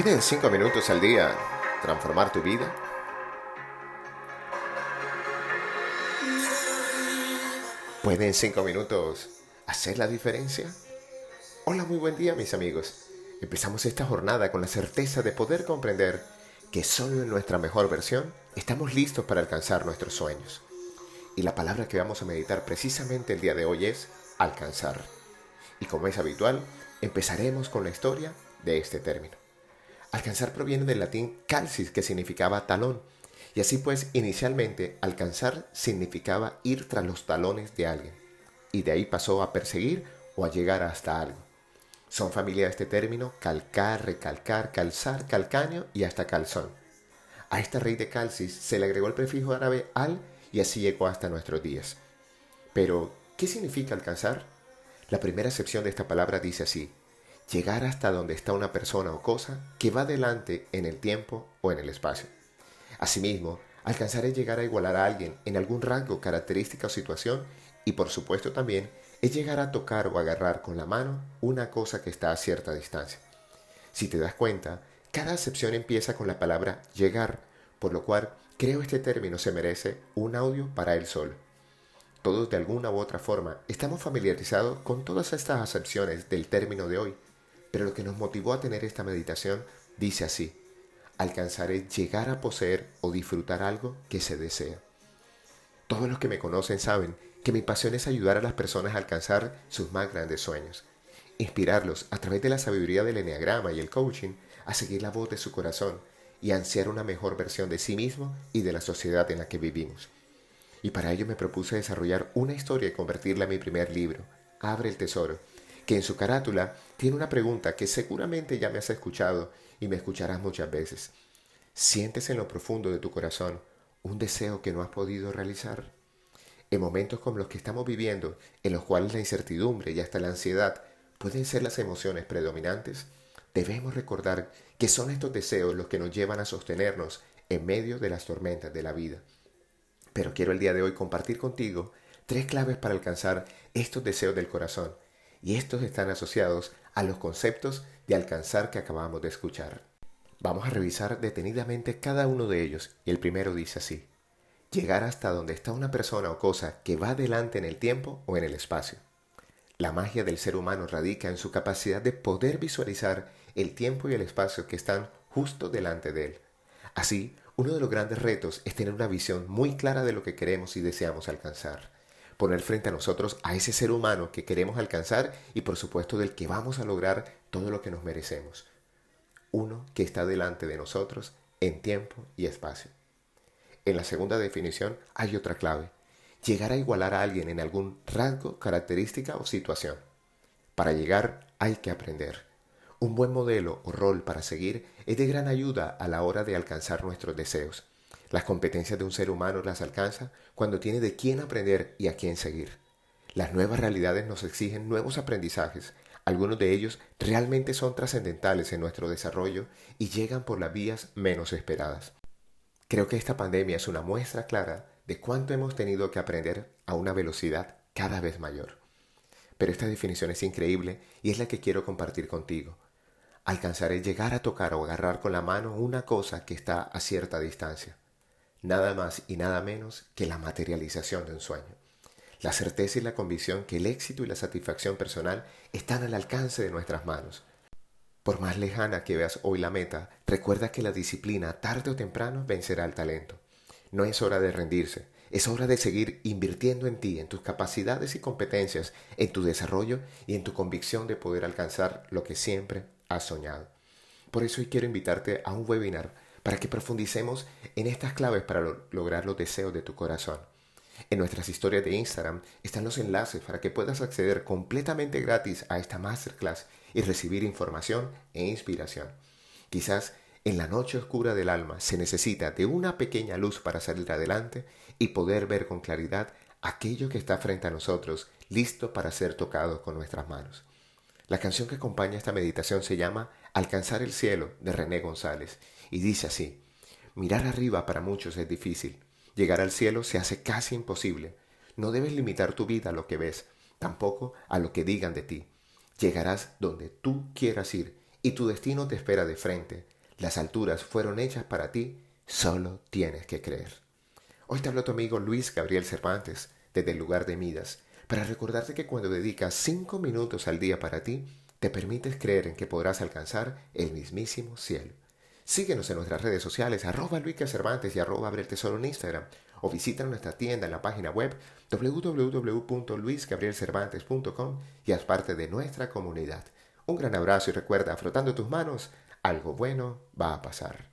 ¿Pueden cinco minutos al día transformar tu vida? ¿Pueden cinco minutos hacer la diferencia? Hola, muy buen día mis amigos. Empezamos esta jornada con la certeza de poder comprender que solo en nuestra mejor versión estamos listos para alcanzar nuestros sueños. Y la palabra que vamos a meditar precisamente el día de hoy es alcanzar. Y como es habitual, empezaremos con la historia de este término. Alcanzar proviene del latín calcis, que significaba talón. Y así pues, inicialmente, alcanzar significaba ir tras los talones de alguien. Y de ahí pasó a perseguir o a llegar hasta algo. Son familia de este término calcar, recalcar, calzar, calcaño y hasta calzón. A esta raíz de calcis se le agregó el prefijo árabe al y así llegó hasta nuestros días. Pero, ¿qué significa alcanzar? La primera acepción de esta palabra dice así, llegar hasta donde está una persona o cosa que va delante en el tiempo o en el espacio. Asimismo, alcanzar es llegar a igualar a alguien en algún rango, característica o situación y por supuesto también es llegar a tocar o agarrar con la mano una cosa que está a cierta distancia. Si te das cuenta, cada acepción empieza con la palabra llegar, por lo cual creo este término se merece un audio para él solo. Todos de alguna u otra forma estamos familiarizados con todas estas acepciones del término de hoy, pero lo que nos motivó a tener esta meditación dice así, alcanzaré llegar a poseer o disfrutar algo que se desea. Todos los que me conocen saben que mi pasión es ayudar a las personas a alcanzar sus más grandes sueños, inspirarlos a través de la sabiduría del enneagrama y el coaching a seguir la voz de su corazón y ansiar una mejor versión de sí mismo y de la sociedad en la que vivimos. Y para ello me propuse desarrollar una historia y convertirla en mi primer libro, Abre el Tesoro, que en su carátula tiene una pregunta que seguramente ya me has escuchado y me escucharás muchas veces. ¿Sientes en lo profundo de tu corazón un deseo que no has podido realizar? En momentos como los que estamos viviendo, en los cuales la incertidumbre y hasta la ansiedad pueden ser las emociones predominantes, debemos recordar que son estos deseos los que nos llevan a sostenernos en medio de las tormentas de la vida. Pero quiero el día de hoy compartir contigo tres claves para alcanzar estos deseos del corazón y estos están asociados a los conceptos de alcanzar que acabamos de escuchar. Vamos a revisar detenidamente cada uno de ellos y el primero dice así, llegar hasta donde está una persona o cosa que va adelante en el tiempo o en el espacio. La magia del ser humano radica en su capacidad de poder visualizar el tiempo y el espacio que están justo delante de él. Así, uno de los grandes retos es tener una visión muy clara de lo que queremos y deseamos alcanzar poner frente a nosotros a ese ser humano que queremos alcanzar y por supuesto del que vamos a lograr todo lo que nos merecemos. Uno que está delante de nosotros en tiempo y espacio. En la segunda definición hay otra clave. Llegar a igualar a alguien en algún rasgo, característica o situación. Para llegar hay que aprender. Un buen modelo o rol para seguir es de gran ayuda a la hora de alcanzar nuestros deseos. Las competencias de un ser humano las alcanza cuando tiene de quién aprender y a quién seguir. Las nuevas realidades nos exigen nuevos aprendizajes. Algunos de ellos realmente son trascendentales en nuestro desarrollo y llegan por las vías menos esperadas. Creo que esta pandemia es una muestra clara de cuánto hemos tenido que aprender a una velocidad cada vez mayor. Pero esta definición es increíble y es la que quiero compartir contigo. Alcanzaré llegar a tocar o agarrar con la mano una cosa que está a cierta distancia nada más y nada menos que la materialización de un sueño. La certeza y la convicción que el éxito y la satisfacción personal están al alcance de nuestras manos. Por más lejana que veas hoy la meta, recuerda que la disciplina tarde o temprano vencerá el talento. No es hora de rendirse, es hora de seguir invirtiendo en ti, en tus capacidades y competencias, en tu desarrollo y en tu convicción de poder alcanzar lo que siempre has soñado. Por eso hoy quiero invitarte a un webinar para que profundicemos en estas claves para lograr los deseos de tu corazón. En nuestras historias de Instagram están los enlaces para que puedas acceder completamente gratis a esta masterclass y recibir información e inspiración. Quizás en la noche oscura del alma se necesita de una pequeña luz para salir adelante y poder ver con claridad aquello que está frente a nosotros, listo para ser tocado con nuestras manos. La canción que acompaña esta meditación se llama Alcanzar el cielo de René González y dice así, mirar arriba para muchos es difícil, llegar al cielo se hace casi imposible, no debes limitar tu vida a lo que ves, tampoco a lo que digan de ti, llegarás donde tú quieras ir y tu destino te espera de frente. Las alturas fueron hechas para ti, solo tienes que creer. Hoy te habló tu amigo Luis Gabriel Cervantes desde el lugar de Midas para recordarte que cuando dedicas cinco minutos al día para ti, te permites creer en que podrás alcanzar el mismísimo cielo. Síguenos en nuestras redes sociales, arroba Luis Cervantes y arroba Abre el Tesoro en Instagram, o visita nuestra tienda en la página web www.luisgabrielcervantes.com y haz parte de nuestra comunidad. Un gran abrazo y recuerda, frotando tus manos, algo bueno va a pasar.